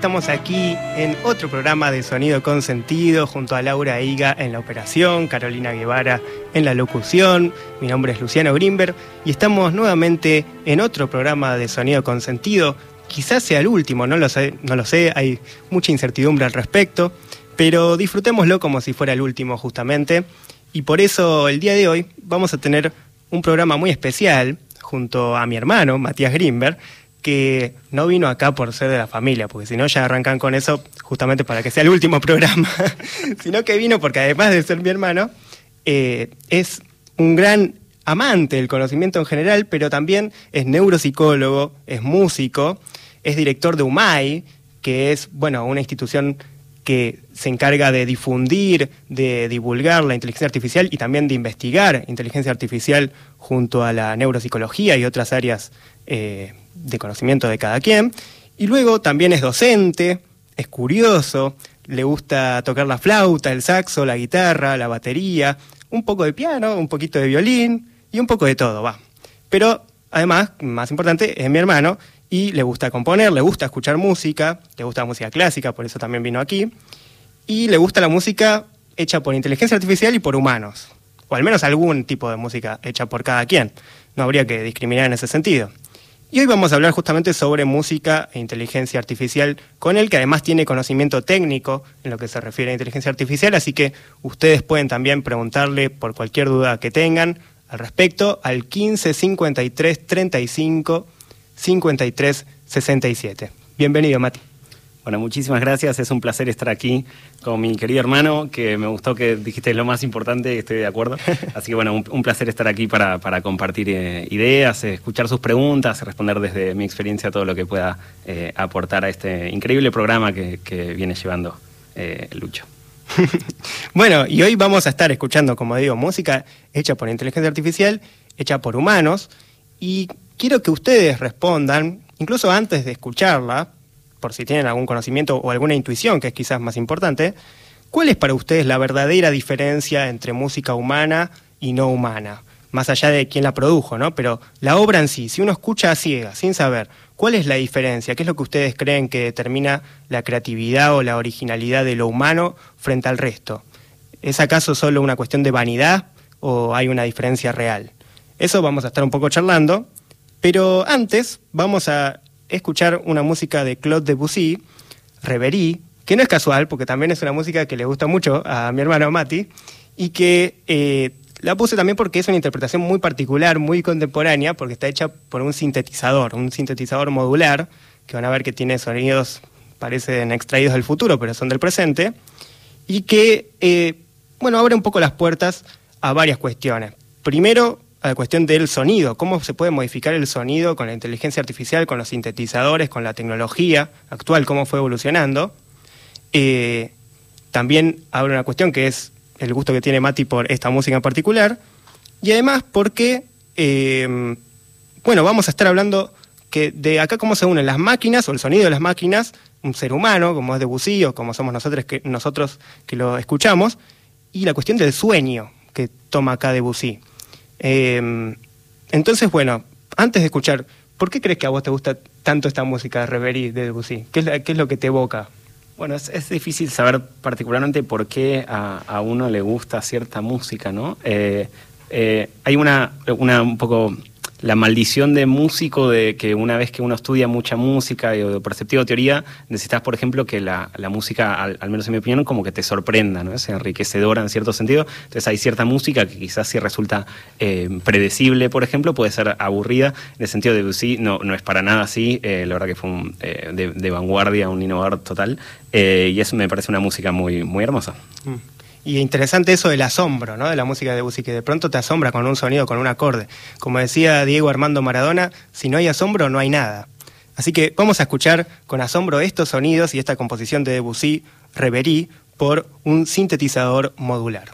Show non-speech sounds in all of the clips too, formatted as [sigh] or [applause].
Estamos aquí en otro programa de Sonido con Sentido junto a Laura Higa en la operación, Carolina Guevara en la locución. Mi nombre es Luciano Grimberg y estamos nuevamente en otro programa de Sonido con Sentido. Quizás sea el último, no lo sé, no lo sé, hay mucha incertidumbre al respecto, pero disfrutémoslo como si fuera el último justamente. Y por eso el día de hoy vamos a tener un programa muy especial junto a mi hermano, Matías Grimberg que no vino acá por ser de la familia, porque si no ya arrancan con eso justamente para que sea el último programa, [laughs] sino que vino porque además de ser mi hermano, eh, es un gran amante del conocimiento en general, pero también es neuropsicólogo, es músico, es director de UMAI, que es, bueno, una institución que se encarga de difundir, de divulgar la inteligencia artificial y también de investigar inteligencia artificial junto a la neuropsicología y otras áreas eh, de conocimiento de cada quien. Y luego también es docente, es curioso, le gusta tocar la flauta, el saxo, la guitarra, la batería, un poco de piano, un poquito de violín y un poco de todo, va. Pero además, más importante, es mi hermano y le gusta componer, le gusta escuchar música, le gusta la música clásica, por eso también vino aquí, y le gusta la música hecha por inteligencia artificial y por humanos, o al menos algún tipo de música hecha por cada quien. No habría que discriminar en ese sentido. Y hoy vamos a hablar justamente sobre música e inteligencia artificial, con él que además tiene conocimiento técnico en lo que se refiere a inteligencia artificial, así que ustedes pueden también preguntarle por cualquier duda que tengan al respecto al 15 53 35 53 67. Bienvenido, Mati. Bueno, muchísimas gracias. Es un placer estar aquí con mi querido hermano, que me gustó que dijiste lo más importante, estoy de acuerdo. [laughs] Así que bueno, un, placer estar aquí para, compartir eh, ideas, escuchar sus preguntas, responder desde mi experiencia todo lo que pueda eh, aportar a este increíble programa que, viene llevando eh, Lucho. [laughs] bueno, y hoy vamos a estar escuchando, como digo, música hecha por inteligencia artificial, hecha por humanos, y quiero que ustedes respondan, incluso antes de escucharla, por si tienen algún conocimiento o alguna intuición, que es quizás más importante, ¿cuál es para ustedes la verdadera diferencia entre música humana y no humana? Más allá de quién la produjo, ¿no? Pero la obra en sí, si uno escucha a ciegas, sin saber, ¿cuál es la diferencia? ¿Qué es lo que ustedes creen que determina la creatividad o la originalidad de lo humano frente al resto? ¿Es acaso solo una cuestión de vanidad o hay una diferencia real? Eso vamos a estar un poco charlando, pero antes vamos a escuchar una música de Claude Debussy, Reverie, que no es casual, porque también es una música que le gusta mucho a mi hermano Mati, y que eh, la puse también porque es una interpretación muy particular, muy contemporánea, porque está hecha por un sintetizador, un sintetizador modular, que van a ver que tiene sonidos, parecen extraídos del futuro, pero son del presente, y que, eh, bueno, abre un poco las puertas a varias cuestiones. Primero, a la cuestión del sonido, cómo se puede modificar el sonido con la inteligencia artificial, con los sintetizadores, con la tecnología actual, cómo fue evolucionando. Eh, también abre una cuestión que es el gusto que tiene Mati por esta música en particular, y además porque, eh, bueno, vamos a estar hablando que de acá cómo se unen las máquinas o el sonido de las máquinas, un ser humano, como es Debussy o como somos nosotros que, nosotros que lo escuchamos, y la cuestión del sueño que toma acá Debussy. Em, entonces, bueno, antes de escuchar, ¿por qué crees que a vos te gusta tanto esta música de Reverie de Debussy? ¿Qué es, ¿Qué es lo que te evoca? Bueno, es, difícil saber particularmente por qué a, uno le gusta cierta música, ¿no? Eh, eh, hay una, una un poco la maldición de músico de que una vez que uno estudia mucha música o perceptivo teoría, necesitas, por ejemplo, que la, música, al, menos en mi opinión, como que te sorprenda, ¿no? Es enriquecedora en cierto sentido. Entonces hay cierta música que quizás si resulta eh, predecible, por ejemplo, puede ser aburrida. En el sentido de sí, no, no es para nada así. Eh, la verdad que fue un, eh, de, vanguardia, un innovador total. y eso me parece una música muy, muy hermosa. Mm. Y interesante eso del asombro, ¿no? De la música de Debussy, que de pronto te asombra con un sonido, con un acorde. Como decía Diego Armando Maradona, si no hay asombro, no hay nada. Así que vamos a escuchar con asombro estos sonidos y esta composición de Debussy, Reverie, por un sintetizador modular.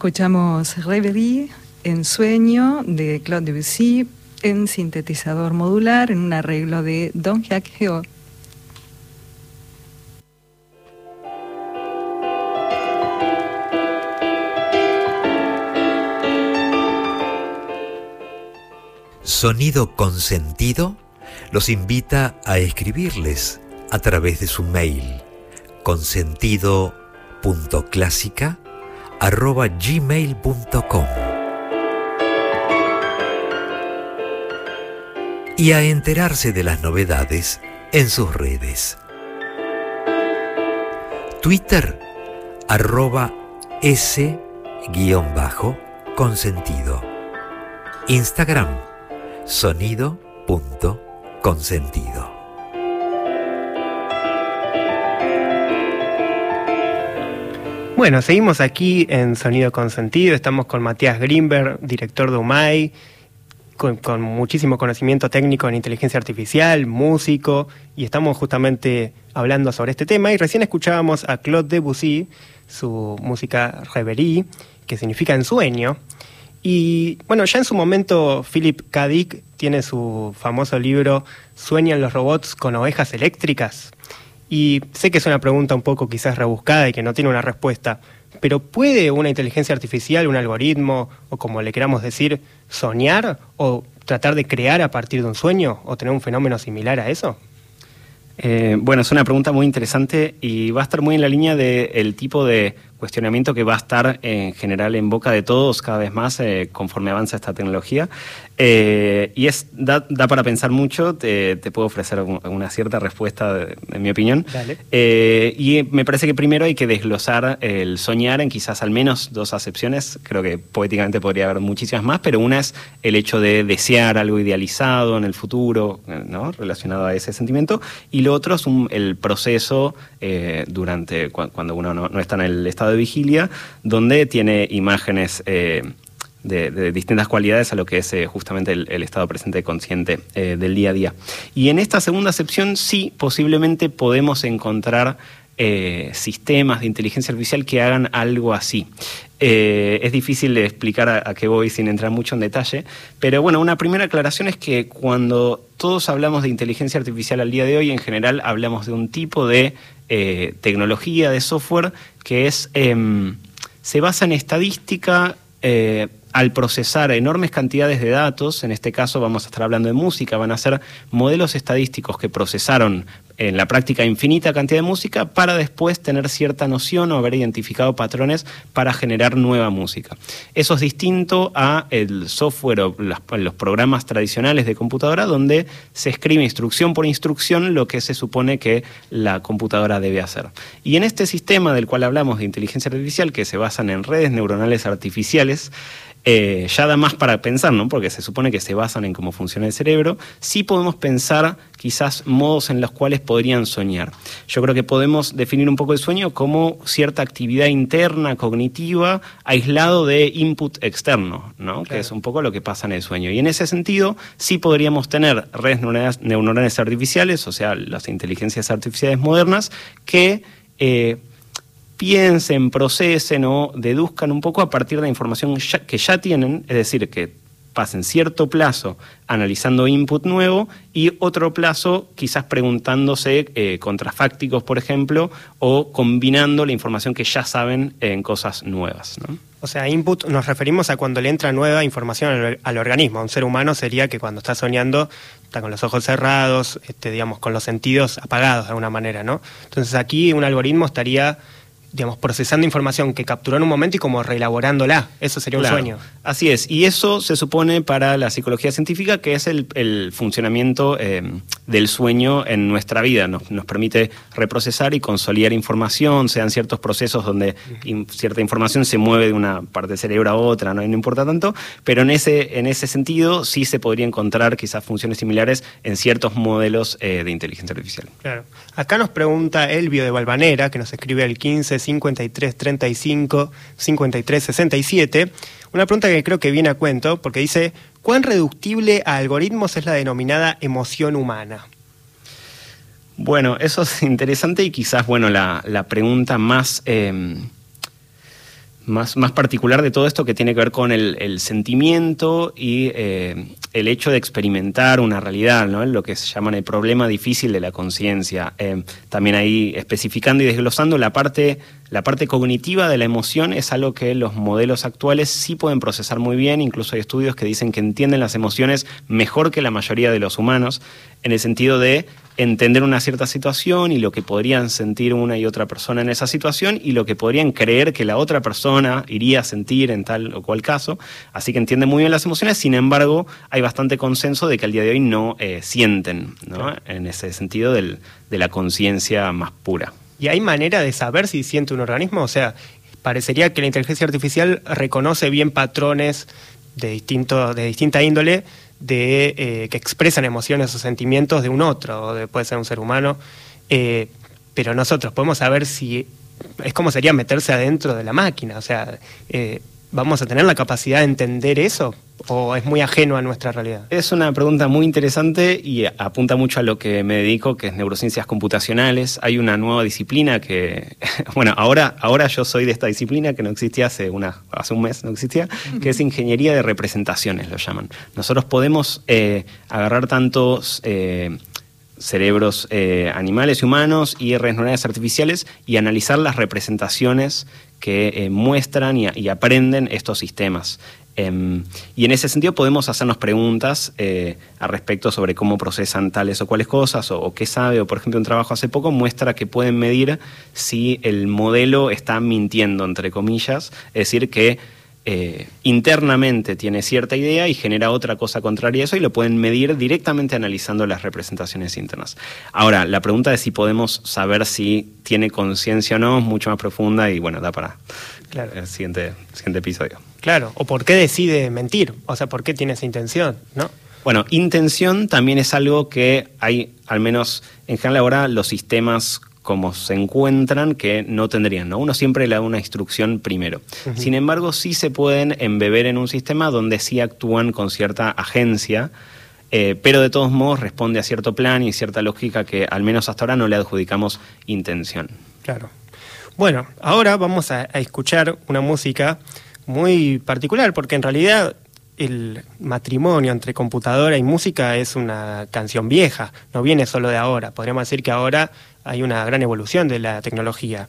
Escuchamos Reverie en sueño de Claude Debussy en sintetizador modular en un arreglo de Don Jacques Geo. Sonido Consentido los invita a escribirles a través de su mail consentido.clásica.gmail.com y a enterarse de las novedades en sus redes. Twitter arroba s-consentido. Instagram sonido.consentido. Bueno, seguimos aquí en Sonido Consentido. Estamos con Matías Grimberg, director de UMAI, con, con, muchísimo conocimiento técnico en inteligencia artificial, músico, y estamos justamente hablando sobre este tema. Y recién escuchábamos a Claude Debussy, su música Reverie, que significa ensueño. Y bueno, ya en su momento Philip K. Dick tiene su famoso libro ¿Sueñan los robots con ovejas eléctricas? Y sé que es una pregunta un poco quizás rebuscada y que no tiene una respuesta, pero ¿puede una inteligencia artificial, un algoritmo, o como le queramos decir, soñar o tratar de crear a partir de un sueño o tener un fenómeno similar a eso? Eh, bueno, es una pregunta muy interesante y va a estar muy en la línea del tipo de cuestionamiento que va a estar en general en boca de todos cada vez más eh, conforme avanza esta tecnología. Eh, y es da, para pensar mucho, te, puedo ofrecer una cierta respuesta, en mi opinión. Eh, y me parece que primero hay que desglosar el soñar en quizás al menos dos acepciones, creo que poéticamente podría haber muchísimas más, pero una es el hecho de desear algo idealizado en el futuro, ¿no? relacionado a ese sentimiento, y lo otro es el proceso durante cuando uno no, no está en el estado de vigilia, donde tiene imágenes eh, de, distintas cualidades a lo que es eh, justamente el, estado presente consciente eh, del día a día. Y en esta segunda acepción sí, posiblemente podemos encontrar sistemas de inteligencia artificial que hagan algo así. es difícil explicar a, qué voy sin entrar mucho en detalle, pero bueno, una primera aclaración es que cuando todos hablamos de inteligencia artificial al día de hoy, en general hablamos de un tipo de tecnología, de software que es, em, se basa en estadística eh, al procesar enormes cantidades de datos, en este caso vamos a estar hablando de música, van a ser modelos estadísticos que procesaron en la práctica infinita cantidad de música para después tener cierta noción o haber identificado patrones para generar nueva música. Eso es distinto a el software o los programas tradicionales de computadora donde se escribe instrucción por instrucción lo que se supone que la computadora debe hacer. Y en este sistema del cual hablamos de inteligencia artificial que se basan en redes neuronales artificiales, eh, ya da más para pensar, ¿no? Porque se supone que se basan en cómo funciona el cerebro. Sí podemos pensar quizás modos en los cuales podrían soñar. Yo creo que podemos definir un poco el sueño como cierta actividad interna, cognitiva, aislado de input externo, ¿no? Que es un poco lo que pasa en el sueño. Y en ese sentido, sí podríamos tener redes neuronales, artificiales, o sea, las inteligencias artificiales modernas, que eh, piensen, procesen o deduzcan un poco a partir de la información que ya tienen, es decir, que pasen cierto plazo analizando input nuevo y otro plazo quizás preguntándose eh, contrafácticos, por ejemplo, o combinando la información que ya saben en cosas nuevas. O sea, input nos referimos a cuando le entra nueva información al, al, organismo. Un ser humano sería que cuando está soñando está con los ojos cerrados, este, digamos, con los sentidos apagados de alguna manera, ¿no? Entonces aquí un algoritmo estaría digamos, procesando información que capturó en un momento y como reelaborándola. Eso sería un sueño. Así es. Y eso se supone para la psicología científica que es el, funcionamiento eh, del sueño en nuestra vida. Nos, permite reprocesar y consolidar información, sean ciertos procesos donde cierta información se mueve de una parte del cerebro a otra, ¿no? no importa tanto, pero en ese, en ese sentido sí se podría encontrar quizás funciones similares en ciertos modelos eh, de inteligencia artificial. Claro. Acá nos pregunta Elvio de Valvanera, que nos escribe el 15 53 35 53 67. Una pregunta que creo que viene a cuento porque dice, ¿cuán reductible a algoritmos es la denominada emoción humana? Bueno, eso es interesante y quizás, bueno, la, pregunta más... Em, más, más particular de todo esto que tiene que ver con el, sentimiento y eh, el hecho de experimentar una realidad, ¿no? lo que se llama el problema difícil de la conciencia. Eh, también ahí especificando y desglosando la parte, la parte cognitiva de la emoción es algo que los modelos actuales sí pueden procesar muy bien, incluso hay estudios que dicen que entienden las emociones mejor que la mayoría de los humanos, en el sentido de entender una cierta situación y lo que podrían sentir una y otra persona en esa situación y lo que podrían creer que la otra persona iría a sentir en tal o cual caso. Así que entienden muy bien las emociones, sin embargo, hay bastante consenso de que al día de hoy no eh, sienten, ¿no? en ese sentido del, de la conciencia más pura. ¿Y hay manera de saber si siente un organismo? O sea, parecería que la inteligencia artificial reconoce bien patrones de, distinto, de distinta índole de eh, que expresan emociones o sentimientos de un otro, o de, puede ser un ser humano, eh, pero nosotros podemos saber si es como sería meterse adentro de la máquina, o sea, eh, ¿vamos a tener la capacidad de entender eso? ¿O es muy ajeno a nuestra realidad? Es una pregunta muy interesante y apunta mucho a lo que me dedico, que es neurociencias computacionales. Hay una nueva disciplina que, [laughs] bueno, ahora, ahora yo soy de esta disciplina que no existía hace, un mes, no existía, que es ingeniería de representaciones, lo llaman. Nosotros podemos eh, agarrar tantos... Eh, cerebros eh, animales y humanos y redes neuronales artificiales y analizar las representaciones que muestran y, aprenden estos sistemas. Em, y en ese sentido podemos hacernos preguntas eh, al respecto sobre cómo procesan tales o cuales cosas o, qué sabe, o por ejemplo un trabajo hace poco muestra que pueden medir si el modelo está mintiendo, entre comillas, es decir, que eh, internamente tiene cierta idea y genera otra cosa contraria a eso y lo pueden medir directamente analizando las representaciones internas. Ahora, la pregunta de si podemos saber si tiene conciencia o no es mucho más profunda y bueno, da para el siguiente, siguiente episodio. Claro, o por qué decide mentir, o sea, por qué tiene esa intención, ¿no? Bueno, intención también es algo que hay, al menos en general ahora, los sistemas como se encuentran que no tendrían, ¿no? Uno siempre le da una instrucción primero. Sin embargo, sí se pueden embeber en un sistema donde sí actúan con cierta agencia, eh, pero de todos modos responde a cierto plan y cierta lógica que al menos hasta ahora no le adjudicamos intención. Claro. Bueno, ahora vamos a escuchar una música muy particular, porque en realidad el matrimonio entre computadora y música es una canción vieja, no viene solo de ahora. Podríamos decir que ahora hay una gran evolución de la tecnología.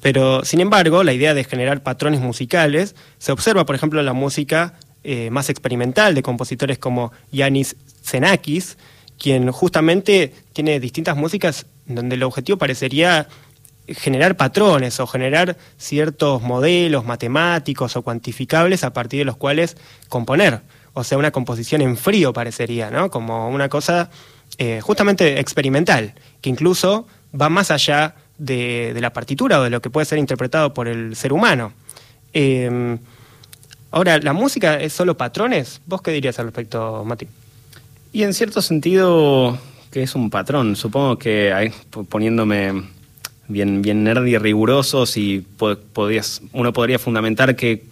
Pero, sin embargo, la idea de generar patrones musicales se observa, por ejemplo, en la música eh, más experimental de compositores como Yanis Xenakis, quien justamente tiene distintas músicas donde el objetivo parecería generar patrones o generar ciertos modelos matemáticos o cuantificables a partir de los cuales componer. O sea, una composición en frío parecería, ¿no? Como una cosa eh, justamente experimental, que incluso va más allá de, la partitura o de lo que puede ser interpretado por el ser humano. Em, ahora, ¿la música es solo patrones? ¿Vos qué dirías al respecto, Mati? Y en cierto sentido, que es un patrón. Supongo que poniéndome bien, bien nerd y riguroso, si podías, uno podría fundamentar que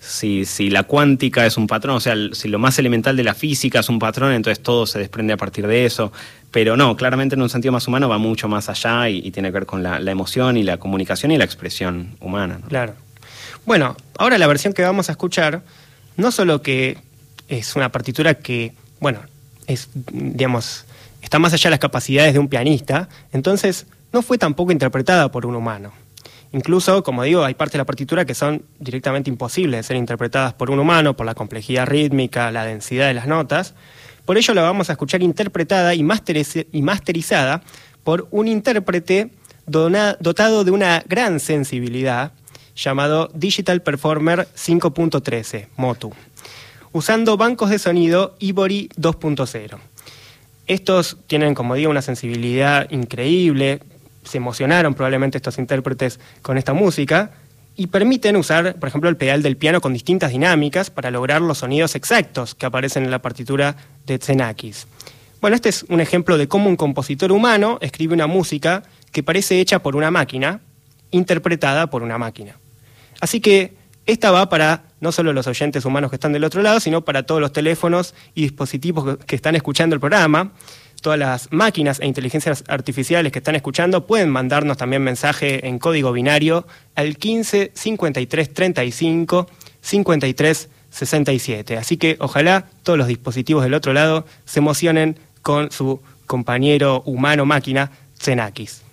si, si, la cuántica es un patrón, o sea, si lo más elemental de la física es un patrón, entonces todo se desprende a partir de eso. Pero no, claramente en un sentido más humano va mucho más allá y, tiene que ver con la, emoción y la comunicación y la expresión humana. Claro. Bueno, ahora la versión que vamos a escuchar, no solo que es una partitura que, bueno, es, digamos, está más allá de las capacidades de un pianista, entonces no fue tampoco interpretada por un humano. Incluso, como digo, hay partes de la partitura que son directamente imposibles de ser interpretadas por un humano por la complejidad rítmica, la densidad de las notas. Por ello la vamos a escuchar interpretada y, masterizada por un intérprete dotado de una gran sensibilidad llamado Digital Performer 5.13, MOTU, usando bancos de sonido Ivory 2.0. Estos tienen, como digo, una sensibilidad increíble, se emocionaron probablemente estos intérpretes con esta música y permiten usar, por ejemplo, el pedal del piano con distintas dinámicas para lograr los sonidos exactos que aparecen en la partitura de Xenakis. Bueno, este es un ejemplo de cómo un compositor humano escribe una música que parece hecha por una máquina, interpretada por una máquina. Así que esta va para no solo los oyentes humanos que están del otro lado, sino para todos los teléfonos y dispositivos que están escuchando el programa todas las máquinas e inteligencias artificiales que están escuchando pueden mandarnos también mensaje en código binario al 15 53 35 53 67. Así que ojalá todos los dispositivos del otro lado se emocionen con su compañero humano máquina, Xenakis.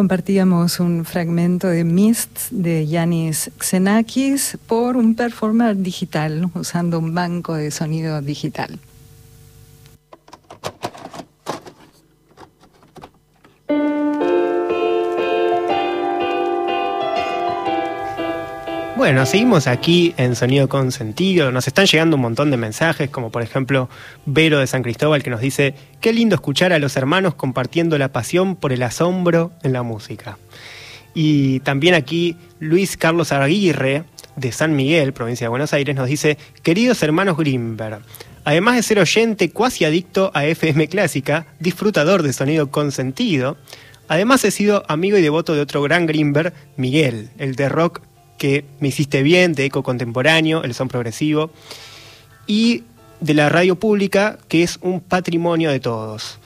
Compartíamos un fragmento de Mist de Yanis Xenakis por un performer digital, usando un banco de sonido digital. Bueno, seguimos aquí en Sonido con Sentido. Nos están llegando un montón de mensajes, como por ejemplo Vero de San Cristóbal que nos dice, qué lindo escuchar a los hermanos compartiendo la pasión por el asombro en la música. Y también aquí Luis Carlos Aguirre de San Miguel, provincia de Buenos Aires, nos dice, queridos hermanos Grimberg, además de ser oyente cuasi adicto a FM clásica, disfrutador de sonido con sentido, además he sido amigo y devoto de otro gran Grimberg, Miguel, el de rock que Me Hiciste Bien, de Eco Contemporáneo, el son progresivo, y de la radio pública, que es un patrimonio de todos.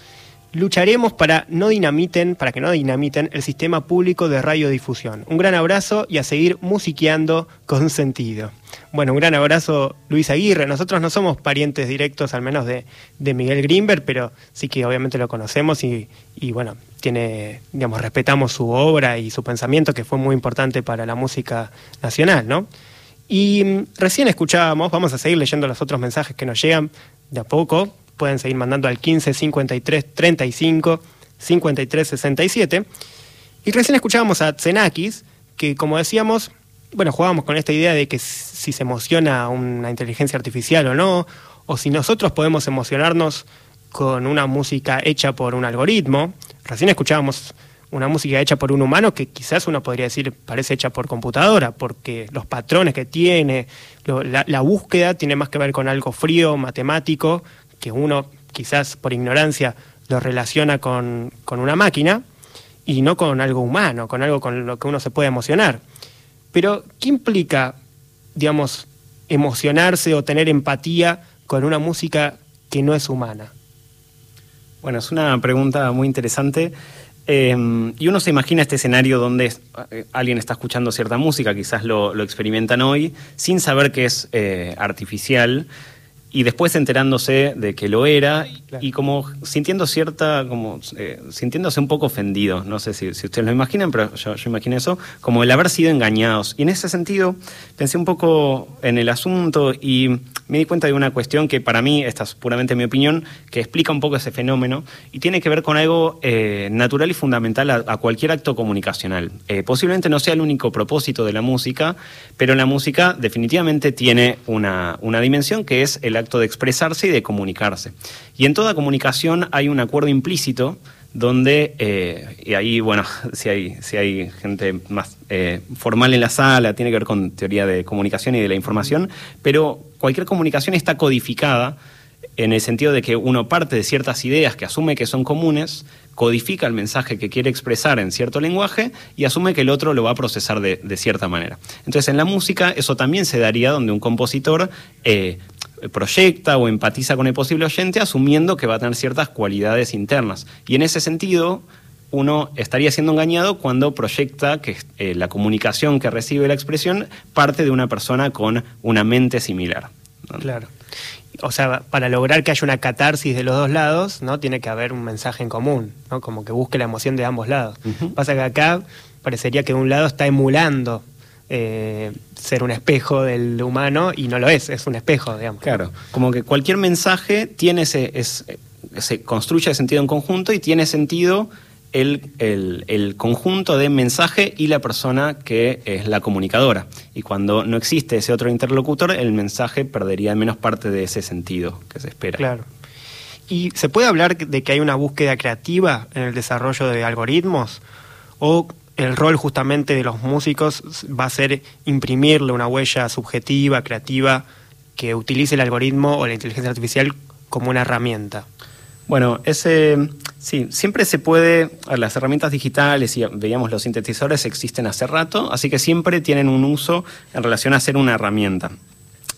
lucharemos para no dinamiten, para que no dinamiten el sistema público de radiodifusión. Un gran abrazo y a seguir musiqueando con sentido. Bueno, un gran abrazo Luis Aguirre. Nosotros no somos parientes directos, al menos de, Miguel Grimberg, pero sí que obviamente lo conocemos y, y, bueno, tiene, digamos, respetamos su obra y su pensamiento, que fue muy importante para la música nacional, ¿no? Y mm, recién escuchábamos, vamos a seguir leyendo los otros mensajes que nos llegan de a poco, pueden seguir mandando al 15 53 35 53 67. Y recién escuchábamos a Tsenakis, que como decíamos, bueno, jugábamos con esta idea de que si se emociona una inteligencia artificial o no, o si nosotros podemos emocionarnos con una música hecha por un algoritmo. Recién escuchábamos una música hecha por un humano que quizás uno podría decir parece hecha por computadora, porque los patrones que tiene, la, la, búsqueda tiene más que ver con algo frío, matemático, que uno quizás por ignorancia lo relaciona con, una máquina y no con algo humano, con algo con lo que uno se puede emocionar. Pero, ¿qué implica, digamos, emocionarse o tener empatía con una música que no es humana? Bueno, es una pregunta muy interesante. Eh, y uno se imagina este escenario donde eh, alguien está escuchando cierta música, quizás lo, experimentan hoy, sin saber que es eh, artificial y después enterándose de que lo era y como sintiendo cierta, como eh, sintiéndose un poco ofendido, no sé si, ustedes lo imaginan, pero yo, yo imagino eso, como el haber sido engañados. Y en ese sentido pensé un poco en el asunto y me di cuenta de una cuestión que para mí, esta es puramente mi opinión, que explica un poco ese fenómeno y tiene que ver con algo eh, natural y fundamental a, cualquier acto comunicacional. Eh, posiblemente no sea el único propósito de la música, pero la música definitivamente tiene una, una dimensión que es el de expresarse y de comunicarse. Y en toda comunicación hay un acuerdo implícito donde, eh, y ahí, bueno, [laughs] si hay, si hay gente más eh, formal en la sala, tiene que ver con teoría de comunicación y de la información, pero cualquier comunicación está codificada en el sentido de que uno parte de ciertas ideas que asume que son comunes, codifica el mensaje que quiere expresar en cierto lenguaje y asume que el otro lo va a procesar de, cierta manera. Entonces en la música eso también se daría donde un compositor eh, proyecta o empatiza con el posible oyente asumiendo que va a tener ciertas cualidades internas. Y en ese sentido, uno estaría siendo engañado cuando proyecta que eh, la comunicación que recibe la expresión parte de una persona con una mente similar. Claro. O sea, para lograr que haya una catarsis de los dos lados, ¿no? Tiene que haber un mensaje en común, ¿no? Como que busque la emoción de ambos lados. Pasa que acá parecería que un lado está emulando eh, ser un espejo del humano y no lo es, es un espejo, digamos. Claro, como que cualquier mensaje tiene ese, se construye de sentido en conjunto y tiene sentido el, el, conjunto de mensaje y la persona que es la comunicadora. Y cuando no existe ese otro interlocutor, el mensaje perdería al menos parte de ese sentido que se espera. Claro. ¿Y se puede hablar de que hay una búsqueda creativa en el desarrollo de algoritmos? ¿O el rol justamente de los músicos va a ser imprimirle una huella subjetiva, creativa, que utilice el algoritmo o la inteligencia artificial como una herramienta. Bueno, ese sí, siempre se puede, las herramientas digitales y veíamos los sintetizadores existen hace rato, así que siempre tienen un uso en relación a ser una herramienta.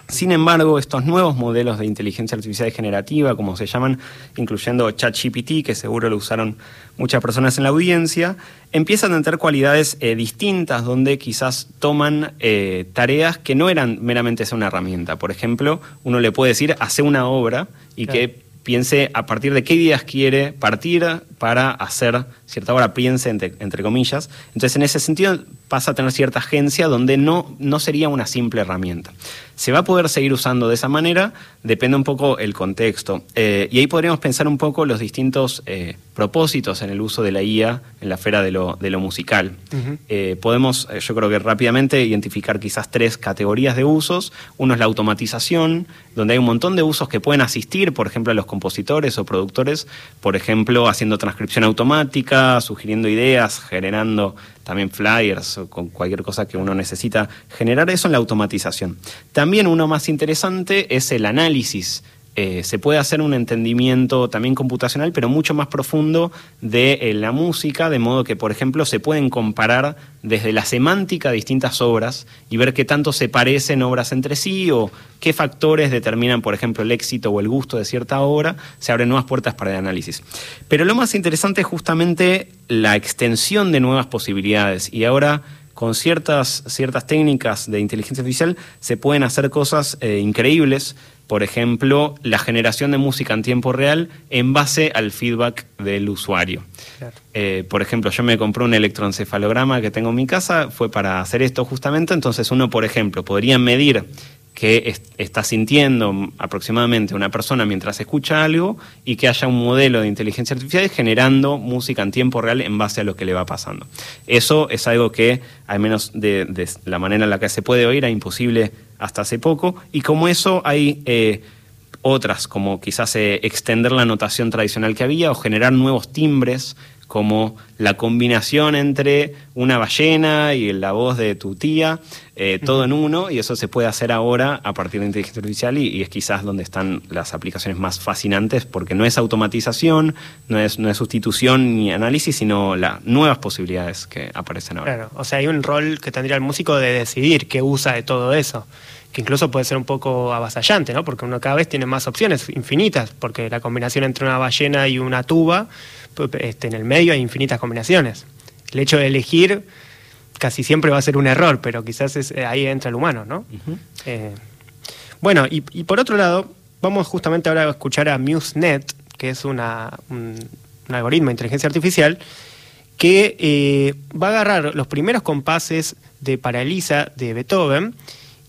Sin embargo, estos nuevos modelos de inteligencia artificial generativa, como se llaman, incluyendo ChatGPT, que seguro lo usaron muchas personas en la audiencia, empiezan a tener cualidades eh, distintas donde quizás toman eh, tareas que no eran meramente ser una herramienta. Por ejemplo, uno le puede decir, hace una obra y que piense a partir de qué ideas quiere partir para hacer cierta obra, piense entre, entre, comillas. Entonces, en ese sentido, pasa a tener cierta agencia donde no, no sería una simple herramienta. Se va a poder seguir usando de esa manera, depende un poco el contexto. Eh, y ahí podríamos pensar un poco los distintos eh, propósitos en el uso de la IA en la esfera de lo, de lo musical. Eh, podemos, yo creo que rápidamente, identificar quizás tres categorías de usos. Uno es la automatización, donde hay un montón de usos que pueden asistir, por ejemplo, a los compositores o productores, por ejemplo, haciendo transcripción automática, sugiriendo ideas, generando también flyers o con cualquier cosa que uno necesita generar eso en la automatización. También uno más interesante es el análisis eh, se puede hacer un entendimiento también computacional, pero mucho más profundo de eh, la música, de modo que, por ejemplo, se pueden comparar desde la semántica distintas obras y ver qué tanto se parecen obras entre sí o qué factores determinan, por ejemplo, el éxito o el gusto de cierta obra, se abren nuevas puertas para el análisis. Pero lo más interesante es justamente la extensión de nuevas posibilidades. Y ahora con ciertas, ciertas técnicas de inteligencia artificial se pueden hacer cosas eh, increíbles por ejemplo, la generación de música en tiempo real en base al feedback del usuario. Eh, por ejemplo, yo me compré un electroencefalograma que tengo en mi casa, fue para hacer esto justamente, entonces uno, por ejemplo, podría medir que está sintiendo aproximadamente una persona mientras escucha algo y que haya un modelo de inteligencia artificial generando música en tiempo real en base a lo que le va pasando. Eso es algo que, al menos de, la manera en la que se puede oír, es imposible hasta hace poco, y como eso hay eh, otras, como quizás eh, extender la notación tradicional que había o generar nuevos timbres, como la combinación entre una ballena y la voz de tu tía, eh, todo en uno, y eso se puede hacer ahora a partir de inteligencia artificial y, es quizás donde están las aplicaciones más fascinantes, porque no es automatización, no es, no es sustitución ni análisis, sino las nuevas posibilidades que aparecen ahora. Claro, o sea, hay un rol que tendría el músico de decidir qué usa de todo eso que incluso puede ser un poco avasallante, ¿no? Porque uno cada vez tiene más opciones infinitas, porque la combinación entre una ballena y una tuba, pues, este, en el medio hay infinitas combinaciones. El hecho de elegir casi siempre va a ser un error, pero quizás es, eh, ahí entra el humano, ¿no? Eh, bueno, y, por otro lado, vamos justamente ahora a escuchar a MuseNet, que es una, un, algoritmo de inteligencia artificial, que eh, va a agarrar los primeros compases de Paralisa de Beethoven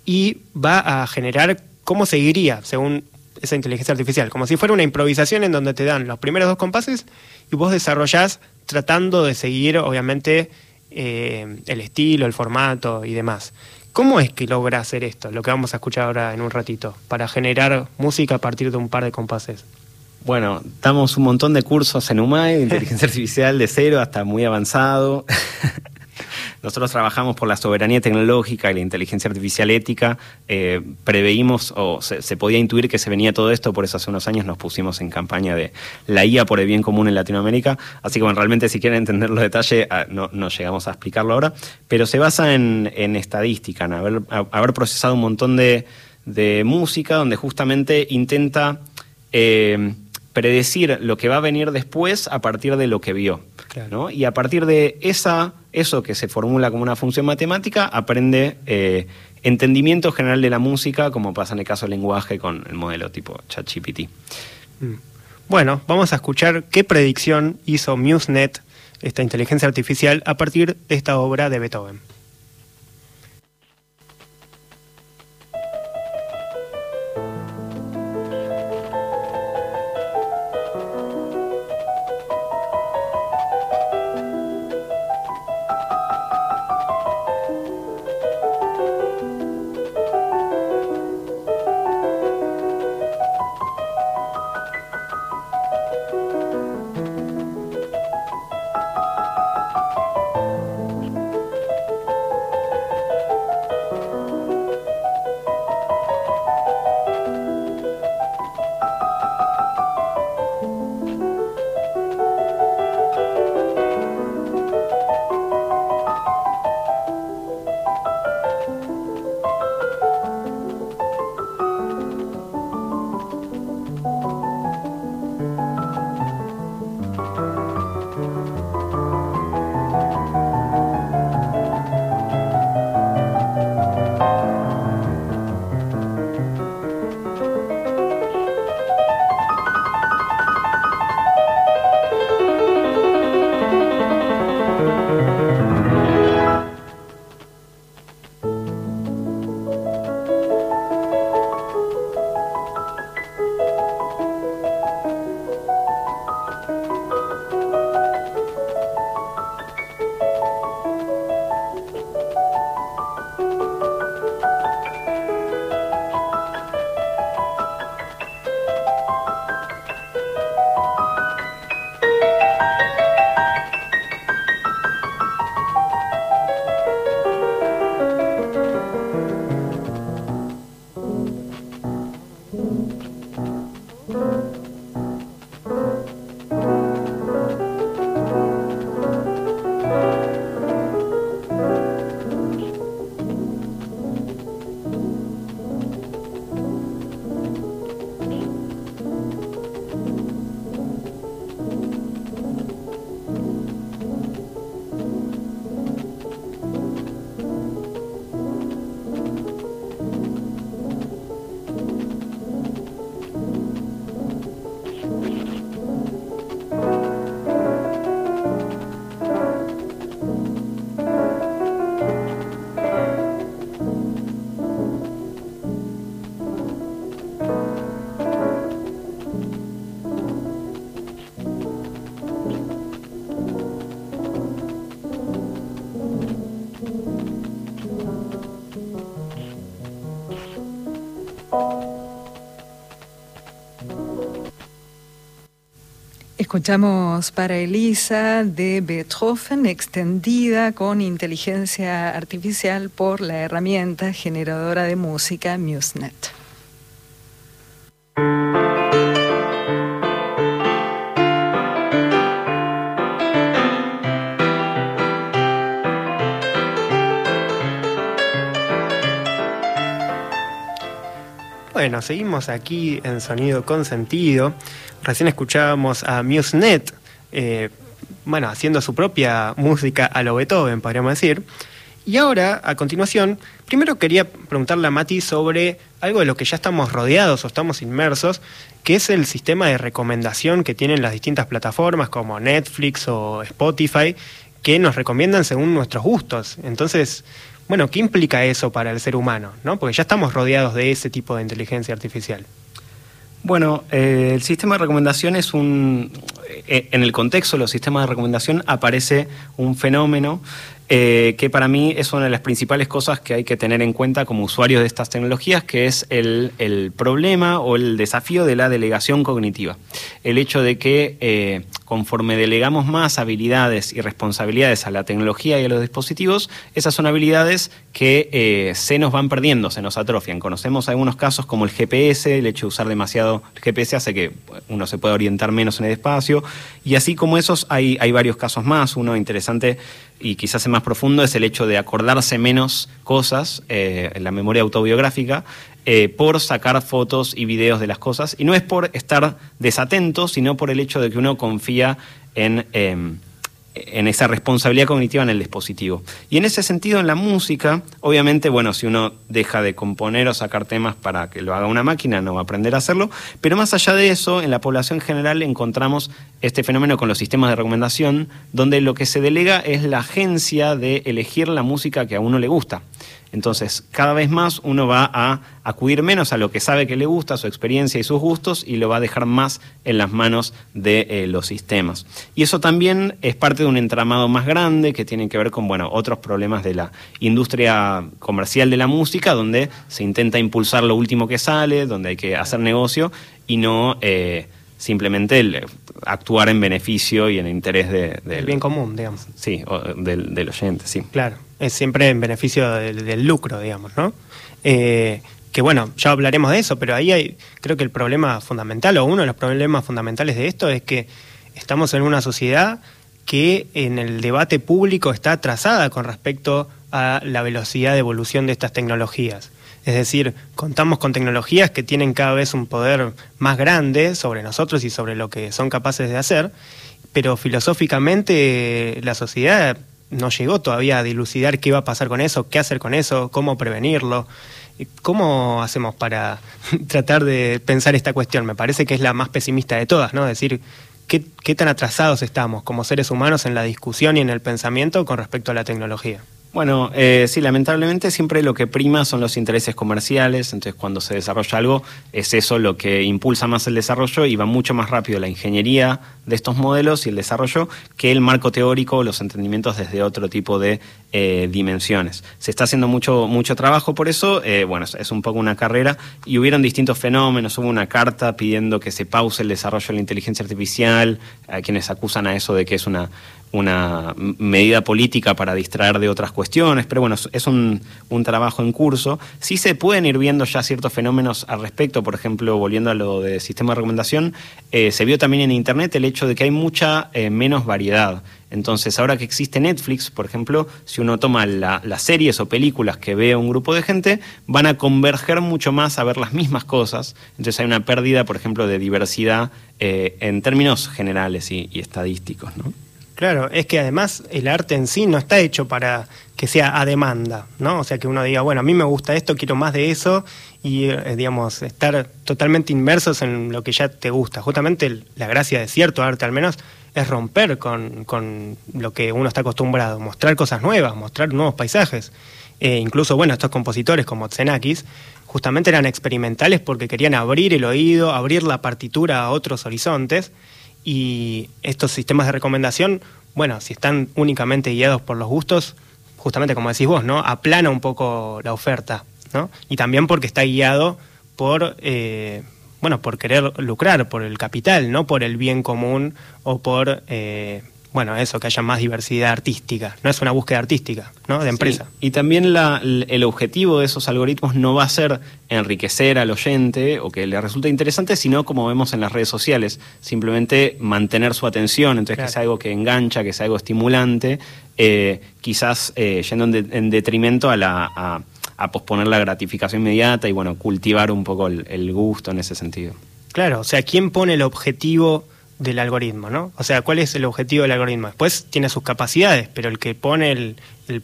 y va a generar cómo seguiría según esa inteligencia artificial, como si fuera una improvisación en donde te dan los primeros dos compases y vos desarrollás tratando de seguir, obviamente, eh, el estilo, el formato y demás. ¿Cómo es que logra hacer esto? Lo que vamos a escuchar ahora en un ratito, para generar música a partir de un par de compases. Bueno, damos un montón de cursos en UMAI, inteligencia [laughs] artificial de cero hasta muy avanzado. [laughs] Nosotros trabajamos por la soberanía tecnológica y la inteligencia artificial ética. Eh, preveímos o se, podía intuir que se venía todo esto, por eso hace unos años nos pusimos en campaña de la IA por el bien común en Latinoamérica. Así que bueno, realmente si quieren entender los detalles, ah, no, llegamos a explicarlo ahora. Pero se basa en, estadística, en haber, procesado un montón de, música donde justamente intenta... Eh, predecir lo que va a venir después a partir de lo que vio. Y a partir de esa, eso que se formula como una función matemática, aprende eh, entendimiento general de la música, como pasa en el caso del lenguaje con el modelo tipo ChatGPT. Mm. Bueno, vamos a escuchar qué predicción hizo MuseNet, esta inteligencia artificial, a partir de esta obra de Beethoven. Escuchamos para Elisa de Beethoven extendida con inteligencia artificial por la herramienta generadora de música MuseNet. Bueno, seguimos aquí en Sonido con Sentido. Recién escuchábamos a MuseNet, eh, bueno, haciendo su propia música a lo Beethoven, podríamos decir. Y ahora, a continuación, primero quería preguntarle a Mati sobre algo de lo que ya estamos rodeados o estamos inmersos, que es el sistema de recomendación que tienen las distintas plataformas como Netflix o Spotify, que nos recomiendan según nuestros gustos. Entonces, bueno, ¿qué implica eso para el ser humano? ¿no? Porque ya estamos rodeados de ese tipo de inteligencia artificial. Bueno, eh, el sistema de recomendación es un... Eh, en el contexto de los sistemas de recomendación aparece un fenómeno eh, que para mí es una de las principales cosas que hay que tener en cuenta como usuarios de estas tecnologías, que es el, problema o el desafío de la delegación cognitiva. El hecho de que conforme delegamos más habilidades y responsabilidades a la tecnología y a los dispositivos, esas son habilidades que eh, se nos van perdiendo, se nos atrofian. Conocemos algunos casos como el GPS, el hecho de usar demasiado el GPS hace que uno se pueda orientar menos en el espacio, y así como esos hay, varios casos más. Uno interesante y quizás el más profundo es el hecho de acordarse menos cosas eh, en la memoria autobiográfica eh, por sacar fotos y videos de las cosas. Y no es por estar desatento, sino por el hecho de que uno confía en, em, en esa responsabilidad cognitiva en el dispositivo. Y en ese sentido, en la música, obviamente, bueno, si uno deja de componer o sacar temas para que lo haga una máquina, no va a aprender a hacerlo, pero más allá de eso, en la población general encontramos este fenómeno con los sistemas de recomendación, donde lo que se delega es la agencia de elegir la música que a uno le gusta. Entonces, cada vez más uno va a acudir menos a lo que sabe que le gusta, su experiencia y sus gustos, y lo va a dejar más en las manos de eh, los sistemas. Y eso también es parte de un entramado más grande que tiene que ver con bueno, otros problemas de la industria comercial de la música, donde se intenta impulsar lo último que sale, donde hay que hacer negocio y no... Eh, simplemente el, actuar en beneficio y en interés de, del bien común, digamos. Sí, del, del, oyente, sí. Claro, es siempre en beneficio del, lucro, digamos, ¿no? Eh, que bueno, ya hablaremos de eso, pero ahí hay, creo que el problema fundamental, o uno de los problemas fundamentales de esto, es que estamos en una sociedad que en el debate público está atrasada con respecto a la velocidad de evolución de estas tecnologías. Es decir, contamos con tecnologías que tienen cada vez un poder más grande sobre nosotros y sobre lo que son capaces de hacer, pero filosóficamente la sociedad no llegó todavía a dilucidar qué va a pasar con eso, qué hacer con eso, cómo prevenirlo. ¿Cómo hacemos para [laughs] tratar de pensar esta cuestión? Me parece que es la más pesimista de todas, ¿no? Decir, ¿qué, qué tan atrasados estamos como seres humanos en la discusión y en el pensamiento con respecto a la tecnología? Bueno, eh, sí, lamentablemente siempre lo que prima son los intereses comerciales, entonces cuando se desarrolla algo es eso lo que impulsa más el desarrollo y va mucho más rápido la ingeniería de estos modelos y el desarrollo que el marco teórico los entendimientos desde otro tipo de eh, dimensiones. Se está haciendo mucho, mucho trabajo por eso, eh, bueno, es un poco una carrera y hubieron distintos fenómenos, hubo una carta pidiendo que se pause el desarrollo de la inteligencia artificial, a quienes acusan a eso de que es una una medida política para distraer de otras cuestiones, pero bueno, es un, trabajo en curso. Sí se pueden ir viendo ya ciertos fenómenos al respecto, por ejemplo, volviendo a lo de sistema de recomendación, eh, se vio también en Internet el hecho de que hay mucha eh, menos variedad. Entonces, ahora que existe Netflix, por ejemplo, si uno toma las series o películas que ve un grupo de gente, van a converger mucho más a ver las mismas cosas. Entonces hay una pérdida, por ejemplo, de diversidad eh, en términos generales y, y estadísticos. ¿no? Claro, es que además el arte en sí no está hecho para que sea a demanda, ¿no? O sea, que uno diga, bueno, a mí me gusta esto, quiero más de eso y, eh, digamos, estar totalmente inmersos en lo que ya te gusta. Justamente la gracia de cierto arte, al menos, es romper con, con lo que uno está acostumbrado, mostrar cosas nuevas, mostrar nuevos paisajes. Eh, incluso, bueno, estos compositores como Tsenakis justamente eran experimentales porque querían abrir el oído, abrir la partitura a otros horizontes y estos sistemas de recomendación, bueno, si están únicamente guiados por los gustos, justamente como decís vos, ¿no? Aplana un poco la oferta, ¿no? Y también porque está guiado por, eh, bueno, por querer lucrar, por el capital, no por el bien común o por eh, bueno, eso, que haya más diversidad artística. No es una búsqueda artística, ¿no? De empresa. Y también el objetivo de esos algoritmos no va a ser enriquecer al oyente o que le resulte interesante, sino como vemos en las redes sociales, simplemente mantener su atención, entonces que sea algo que engancha, que sea algo estimulante, eh, quizás eh, yendo en, detrimento a la... A, posponer la gratificación inmediata y bueno, cultivar un poco el gusto en ese sentido. Claro, o sea, ¿quién pone el objetivo del algoritmo, ¿no? O sea, ¿cuál es el objetivo del algoritmo? Después tiene sus capacidades, pero el que pone el,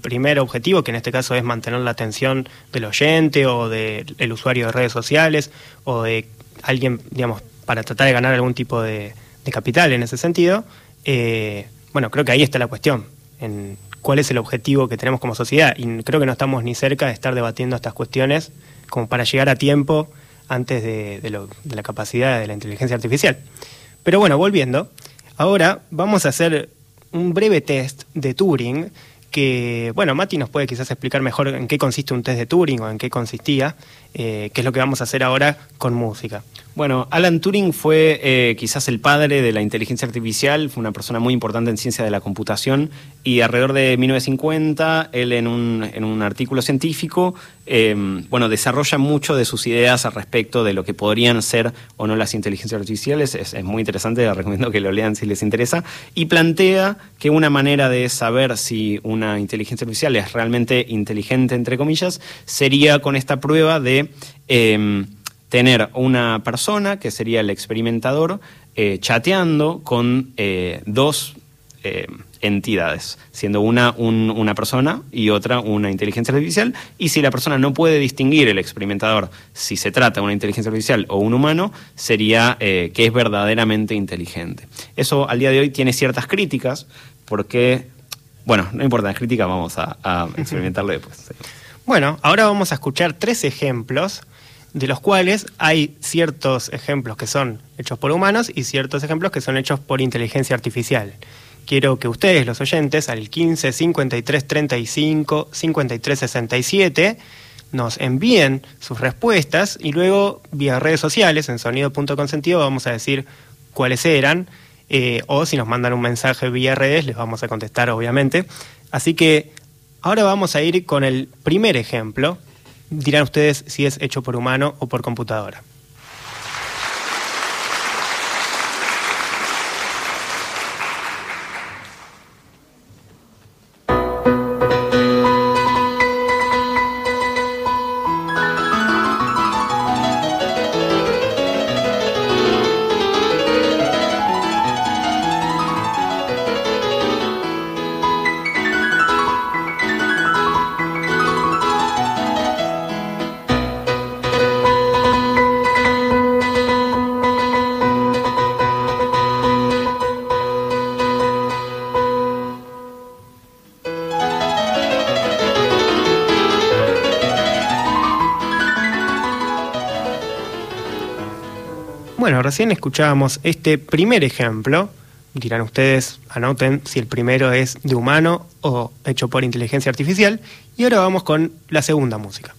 primer objetivo, que en este caso es mantener la atención del oyente o del usuario de redes sociales o de alguien, digamos, para tratar de ganar algún tipo de, capital en ese sentido, eh, bueno, creo que ahí está la cuestión, en cuál es el objetivo que tenemos como sociedad. Y creo que no estamos ni cerca de estar debatiendo estas cuestiones como para llegar a tiempo antes de, de la capacidad de la inteligencia artificial. Pero bueno, volviendo, ahora vamos a hacer un breve test de Turing que, bueno, Mati nos puede quizás explicar mejor en qué consiste un test de Turing o en qué consistía, eh, que es lo que vamos a hacer ahora con música. Bueno, Alan Turing fue eh, quizás el padre de la inteligencia artificial, fue una persona muy importante en ciencia de la computación y alrededor de 1950 él en un, en un artículo científico em, bueno, desarrolla mucho de sus ideas al respecto de lo que podrían ser o no las inteligencias artificiales, es, muy interesante, les [laughs] recomiendo que lo lean si les interesa, y plantea que una manera de saber si una inteligencia artificial es realmente inteligente, entre comillas, sería con esta prueba de... Em, tener una persona, que sería el experimentador, eh, chateando con eh, dos eh, entidades, siendo una una persona y otra una inteligencia artificial, y si la persona no puede distinguir el experimentador si se trata de una inteligencia artificial o un humano, sería que es verdaderamente inteligente. Eso al día de hoy tiene ciertas críticas, porque, bueno, no importa las críticas, vamos a, a [laughs] experimentarlo después. Bueno, ahora vamos a escuchar tres ejemplos de los cuales hay ciertos ejemplos que son hechos por humanos y ciertos ejemplos que son hechos por inteligencia artificial. Quiero que ustedes, los oyentes, al 15 53 35 53 67 nos envíen sus respuestas y luego vía redes sociales en sonido.consentido vamos a decir cuáles eran eh, o si nos mandan un mensaje vía redes les vamos a contestar obviamente. Así que ahora vamos a ir con el primer ejemplo dirán ustedes si es hecho por humano o por computadora. Recién escuchábamos este primer ejemplo. Dirán ustedes, anoten si el primero es de humano o hecho por inteligencia artificial. Y ahora vamos con la segunda música.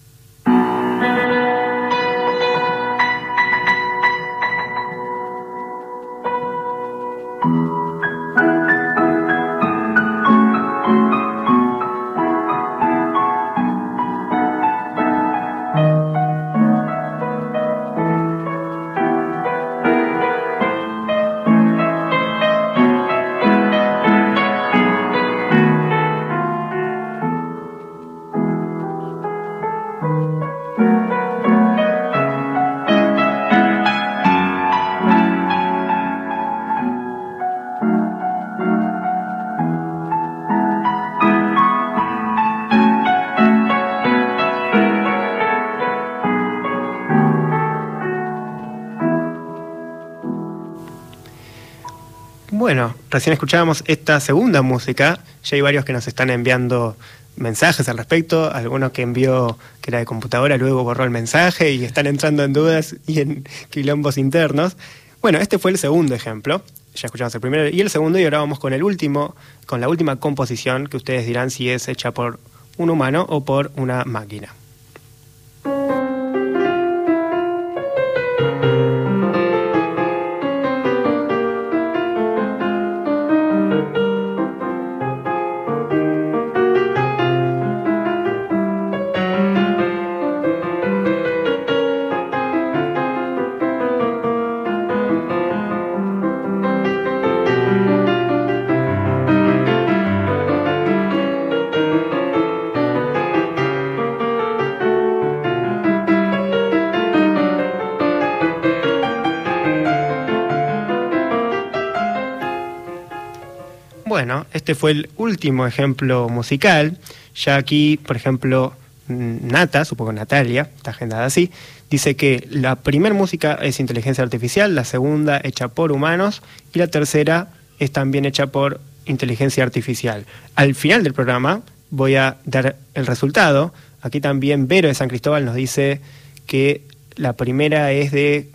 Recién escuchábamos esta segunda música. Ya hay varios que nos están enviando mensajes al respecto. Algunos que envió que era de computadora, luego borró el mensaje y están entrando en dudas y en quilombos internos. Bueno, este fue el segundo ejemplo. Ya escuchamos el primero y el segundo y ahora vamos con el último, con la última composición que ustedes dirán si es hecha por un humano o por una máquina. Bueno, este fue el último ejemplo musical. Ya aquí, por ejemplo, Nata, supongo Natalia, está agendada así, dice que la primera música es inteligencia artificial, la segunda hecha por humanos y la tercera es también hecha por inteligencia artificial. Al final del programa voy a dar el resultado. Aquí también Vero de San Cristóbal nos dice que la primera es de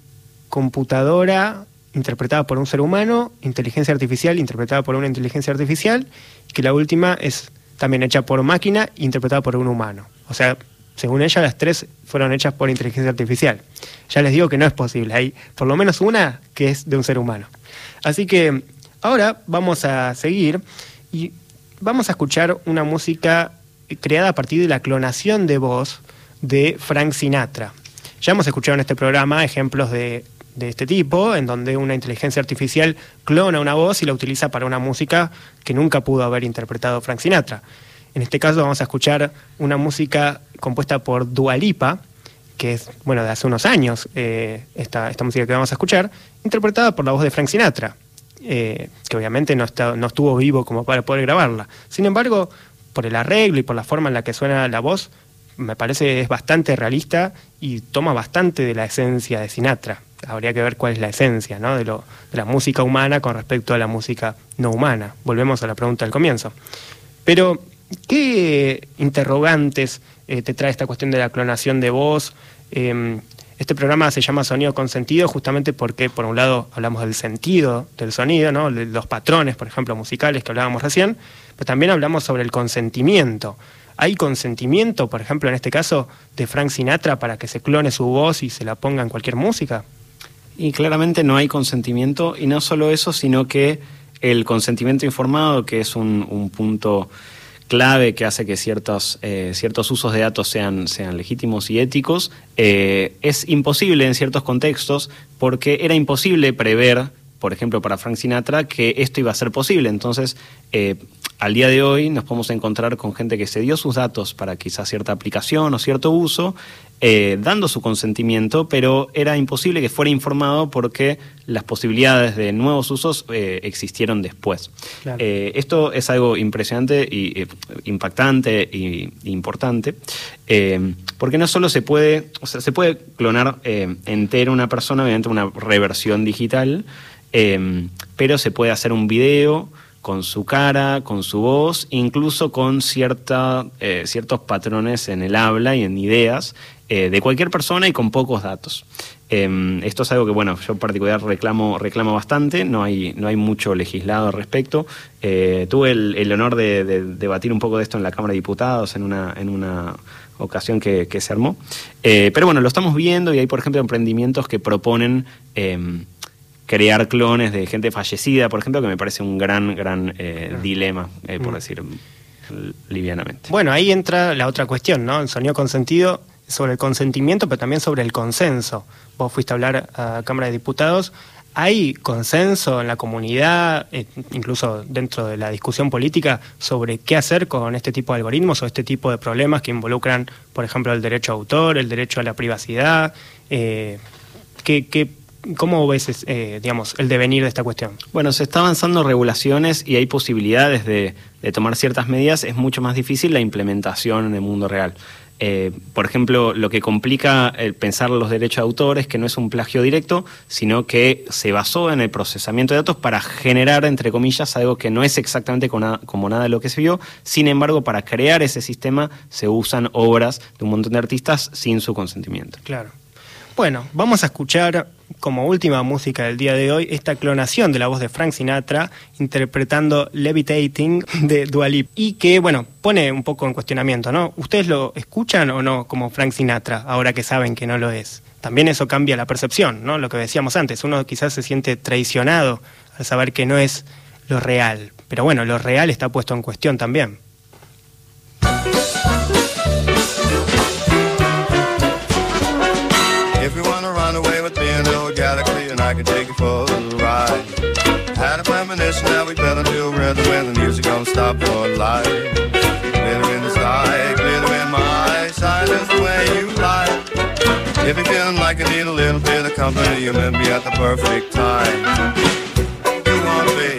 computadora interpretada por un ser humano, inteligencia artificial interpretada por una inteligencia artificial, y que la última es también hecha por máquina interpretada por un humano. O sea, según ella, las tres fueron hechas por inteligencia artificial. Ya les digo que no es posible, hay por lo menos una que es de un ser humano. Así que ahora vamos a seguir y vamos a escuchar una música creada a partir de la clonación de voz de Frank Sinatra. Ya hemos escuchado en este programa ejemplos de, este tipo, en donde una inteligencia artificial clona una voz y la utiliza para una música que nunca pudo haber interpretado Frank Sinatra. En este caso vamos a escuchar una música compuesta por Dualipa, que es, bueno, de hace unos años, eh, esta, esta música que vamos a escuchar, interpretada por la voz de Frank Sinatra, eh, que obviamente no, no estuvo vivo como para poder grabarla. Sin embargo, por el arreglo y por la forma en la que suena la voz, me parece es bastante realista y toma bastante de la esencia de Sinatra. Habría que ver cuál es la esencia ¿no? de, de la música humana con respecto a la música no humana. Volvemos a la pregunta del comienzo. Pero, ¿qué interrogantes eh, te trae esta cuestión de la clonación de voz? Em, este programa se llama Sonido con Sentido justamente porque, por un lado, hablamos del sentido del sonido, ¿no? los patrones, por ejemplo, musicales que hablábamos recién, pero también hablamos sobre el consentimiento. ¿Hay consentimiento, por ejemplo, en este caso, de Frank Sinatra para que se clone su voz y se la ponga en cualquier música? Y claramente no hay consentimiento, y no solo eso, sino que el consentimiento informado, que es un, punto clave que hace que ciertos, eh, ciertos usos de datos sean, sean legítimos y éticos, eh, es imposible en ciertos contextos porque era imposible prever, por ejemplo, para Frank Sinatra, que esto iba a ser posible. Entonces, eh, al día de hoy nos podemos encontrar con gente que se dio sus datos para quizás cierta aplicación o cierto uso, eh, dando su consentimiento, pero era imposible que fuera informado porque las posibilidades de nuevos usos eh, existieron después. Eh, esto es algo impresionante y impactante e importante, porque no solo se puede, o sea, se puede clonar entera una persona mediante una reversión digital, pero se puede hacer un video con su cara, con su voz, incluso con cierta, eh, ciertos patrones en el habla y en ideas eh, de cualquier persona y con pocos datos. Em, esto es algo que, bueno, yo en particular reclamo, reclamo bastante, no hay, no hay mucho legislado al respecto. Eh, tuve el, honor de, debatir un poco de esto en la Cámara de Diputados en una, en una ocasión que, que se armó. pero bueno, lo estamos viendo y hay, por ejemplo, emprendimientos que proponen em, crear clones de gente fallecida, por ejemplo, que me parece un gran, gran eh, dilema, eh, por mm. decir livianamente. Bueno, ahí entra la otra cuestión, ¿no? El sonido consentido sobre el consentimiento, pero también sobre el consenso. Vos fuiste a hablar a Cámara de Diputados. ¿Hay consenso en la comunidad, eh, incluso dentro de la discusión política, sobre qué hacer con este tipo de algoritmos o este tipo de problemas que involucran, por ejemplo, el derecho a autor, el derecho a la privacidad? ¿qué, ¿Qué ¿Cómo ves, eh, digamos, el devenir de esta cuestión? Bueno, se está avanzando regulaciones y hay posibilidades de, tomar ciertas medidas. Es mucho más difícil la implementación en el mundo real. Eh, por ejemplo, lo que complica el pensar los derechos de autor es que no es un plagio directo, sino que se basó en el procesamiento de datos para generar, entre comillas, algo que no es exactamente como nada de lo que se vio. Sin embargo, para crear ese sistema se usan obras de un montón de artistas sin su consentimiento. Claro. Bueno, vamos a escuchar como última música del día de hoy esta clonación de la voz de Frank Sinatra interpretando Levitating de Dualip y que, bueno, pone un poco en cuestionamiento, ¿no? ¿Ustedes lo escuchan o no como Frank Sinatra ahora que saben que no lo es? También eso cambia la percepción, ¿no? Lo que decíamos antes, uno quizás se siente traicionado al saber que no es lo real, pero bueno, lo real está puesto en cuestión también. I can take you for a ride. Had a premonition that we better do rhythm when the music don't stop for life. Glitter in the sky, glitter in my eyes, silence the way you lie. If you're feeling like you need a little bit of company, you met me at the perfect time. You want me,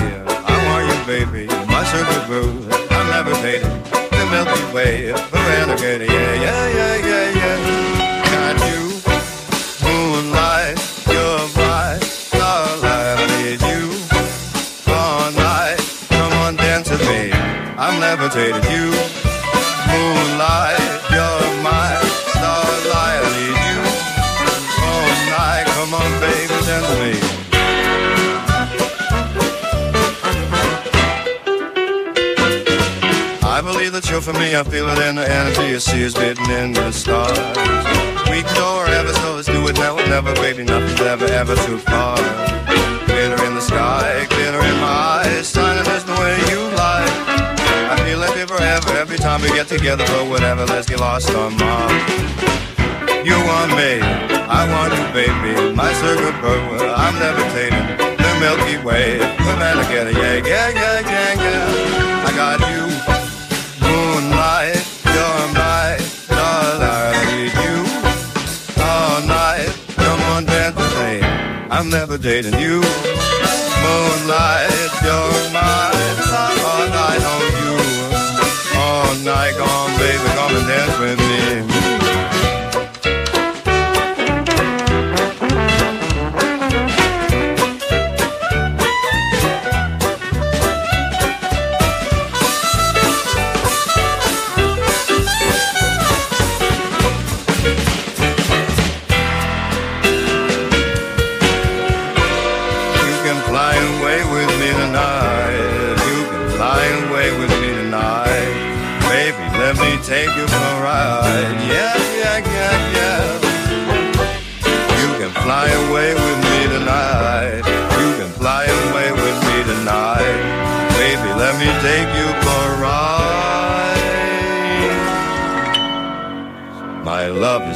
I want you, baby. My circle groove. I'm levitating the Milky Way, the renegade. Yeah, yeah, yeah, yeah. I'm you, moonlight, you're my starlight. I need you oh, all night. Come on, baby, with me. I believe that you're for me, I feel it in the energy you see is beating in the stars. We go wherever, so let's do it now never, baby, nothing's ever, ever too far. Glitter in the sky, glitter in my eyes, shining time we get together, but whatever, let's get lost on Mars. You want me, I want you, baby, my circle bird, I'm levitating, the Milky Way, the man together, yeah, yeah, yeah, yeah, yeah. I got you moonlight, you're my starlight. I need you all night. Come on, dance with me. I'm never dating you. Moonlight, you're my. All night, come on, baby, come and dance with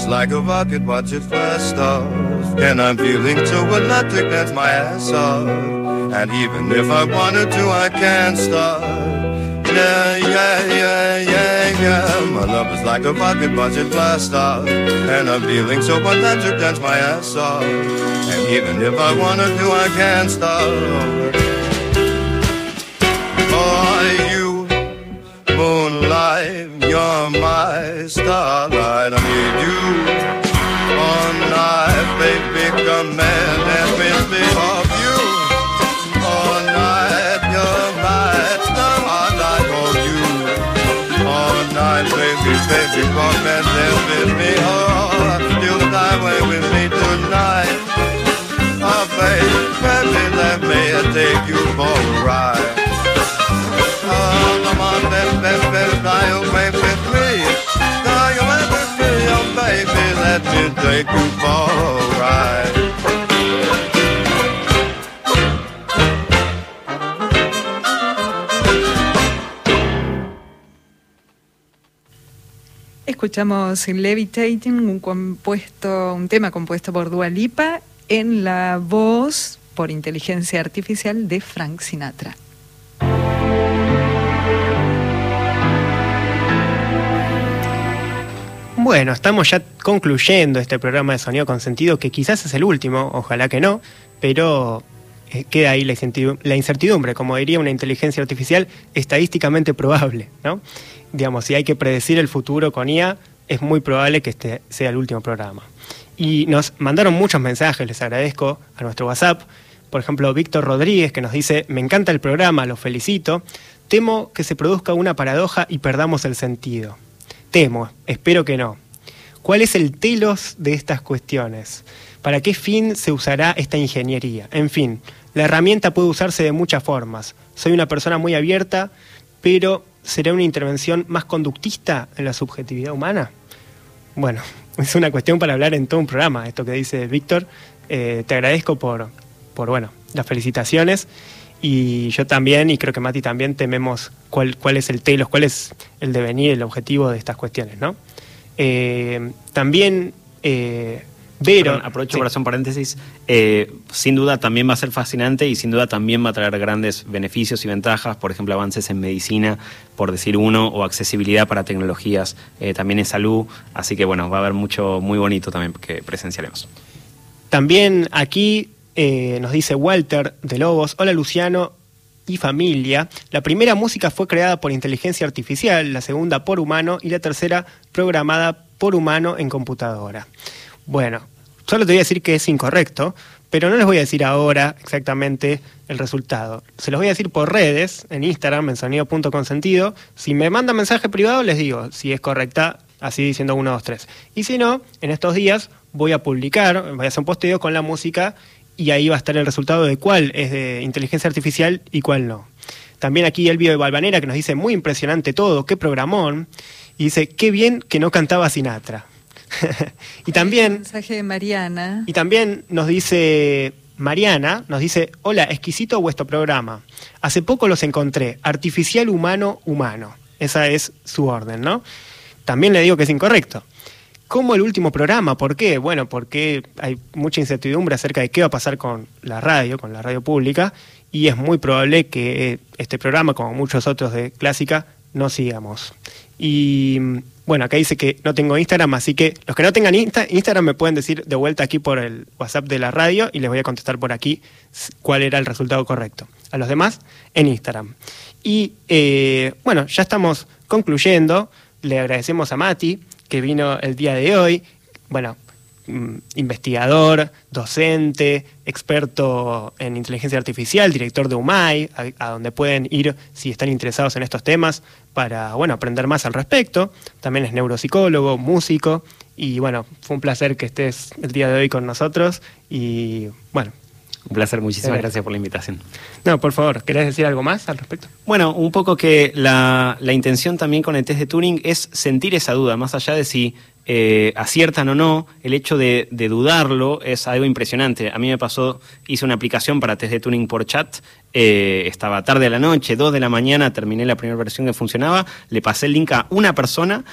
is like a rocket, watch it blast off. And I'm feeling so electric, that's my ass off. And even if I wanted to, I can't stop. Yeah, yeah, yeah, yeah, yeah. My love is like a rocket, watch it blast off. And I'm feeling so electric, that's my ass off. And even if I wanted to, I can't stop. Oh, you moonlight, you're my starlight. Night, baby. Come and me of you all night. You're my starlight on you all night, baby, baby. Come and dance with me. Oh, you fly away with me tonight. Oh, baby, baby, let me take you for a ride. Oh, come on, baby, baby, Escuchamos Levitating, un compuesto, un tema compuesto por Dua Lipa en la voz por inteligencia artificial de Frank Sinatra. Bueno, estamos ya concluyendo este programa de Sonido con Sentido, que quizás es el último, ojalá que no, pero eh, queda ahí la incertidu- la incertidumbre, como diría una inteligencia artificial, estadísticamente probable, ¿no? Digamos, si hay que predecir el futuro con IA, es muy probable que este sea el último programa. Y nos mandaron muchos mensajes, les agradezco a nuestro WhatsApp. Por ejemplo, Víctor Rodríguez que nos dice, me encanta el programa, lo felicito. Temo que se produzca una paradoja y perdamos el sentido. Temo, espero que no. ¿Cuál es el telos de estas cuestiones? ¿Para qué fin se usará esta ingeniería? En fin, la herramienta puede usarse de muchas formas. Soy una persona muy abierta, pero ¿será una intervención más conductista en la subjetividad humana? Bueno, [laughs] es una cuestión para hablar en todo un programa, esto que dice Víctor. Eh, te agradezco por, por, bueno, las felicitaciones. Y yo también, y creo que Mati también, tememos cuál, cuál es el telos, cuál es el devenir, el objetivo de estas cuestiones, ¿no? Eh, también eh, Vero... Perdón, aprovecho Sí. para hacer un paréntesis. Eh, sin duda también va a ser fascinante y sin duda también va a traer grandes beneficios y ventajas, por ejemplo, avances en medicina, por decir uno, o accesibilidad para tecnologías, eh, también en salud. Así que bueno, va a haber mucho muy bonito también que presenciaremos. También aquí eh, nos dice Walter de Lobos, hola Luciano, y familia. La primera música fue creada por inteligencia artificial, la segunda por humano y la tercera programada por humano en computadora. Bueno, solo te voy a decir que es incorrecto, pero no les voy a decir ahora exactamente el resultado. Se los voy a decir por redes, en Instagram, en sonido.consentido. Si me mandan mensaje privado, les digo si es correcta, así diciendo 1, 2, 3. Y si no, en estos días voy a publicar, voy a hacer un posteo con la música y ahí va a estar el resultado de cuál es de inteligencia artificial y cuál no. También aquí el video de Balvanera que nos dice muy impresionante todo, qué programón. Y dice, qué bien que no cantaba Sinatra. [laughs] y también. mensaje de Mariana. Y también nos dice Mariana, nos dice: Hola, exquisito vuestro programa. Hace poco los encontré, artificial humano humano. Esa es su orden, ¿no? También le digo que es incorrecto. ¿Cómo el último programa? ¿Por qué? Bueno, porque hay mucha incertidumbre acerca de qué va a pasar con la radio, con la radio pública, y es muy probable que este programa, como muchos otros de Clásica, no sigamos. Y bueno, acá dice que no tengo Instagram, así que los que no tengan Instagram me pueden decir de vuelta aquí por el WhatsApp de la radio y les voy a contestar por aquí cuál era el resultado correcto. A los demás, en Instagram. Y eh, bueno, ya estamos concluyendo. Le agradecemos a Mati que vino el día de hoy. Bueno, Mm, investigador, docente, experto en inteligencia artificial, director de UMAI, a, donde pueden ir si están interesados en estos temas para bueno, aprender más al respecto. También es neuropsicólogo, músico y bueno, fue un placer que estés el día de hoy con nosotros y bueno. Un placer, muchísimas gracias por la invitación. No, por favor, ¿querés decir algo más al respecto? Bueno, un poco que la, la intención también con el test de Turing es sentir esa duda, más allá de si eh, aciertan o no, el hecho de, dudarlo es algo impresionante. A mí me pasó, hice una aplicación para test de tuning por chat, eh, estaba tarde a la noche, 2 de la mañana, terminé la primera versión que funcionaba, le pasé el link a una persona,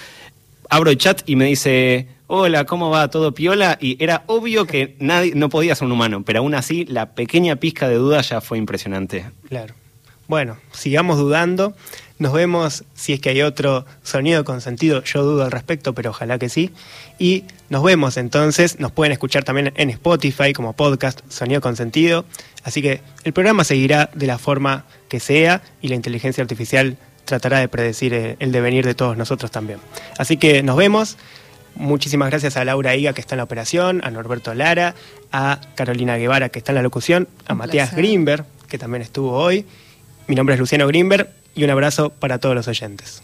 abro el chat y me dice, hola, ¿cómo va? ¿Todo piola? Y era obvio que nadie, no podía ser un humano, pero aún así la pequeña pizca de duda ya fue impresionante. Claro. Bueno, sigamos dudando. Nos vemos si es que hay otro sonido con sentido. Yo dudo al respecto, pero ojalá que sí. Y nos vemos entonces. Nos pueden escuchar también en Spotify como podcast Sonido con sentido. Así que el programa seguirá de la forma que sea y la inteligencia artificial tratará de predecir eh, el devenir de todos nosotros también. Así que nos vemos. Muchísimas gracias a Laura Higa, que está en la operación, a Norberto Lara, a Carolina Guevara, que está en la locución, a Matías Grimberg, que también estuvo hoy. Mi nombre es Luciano Grimberg y un abrazo para todos los oyentes.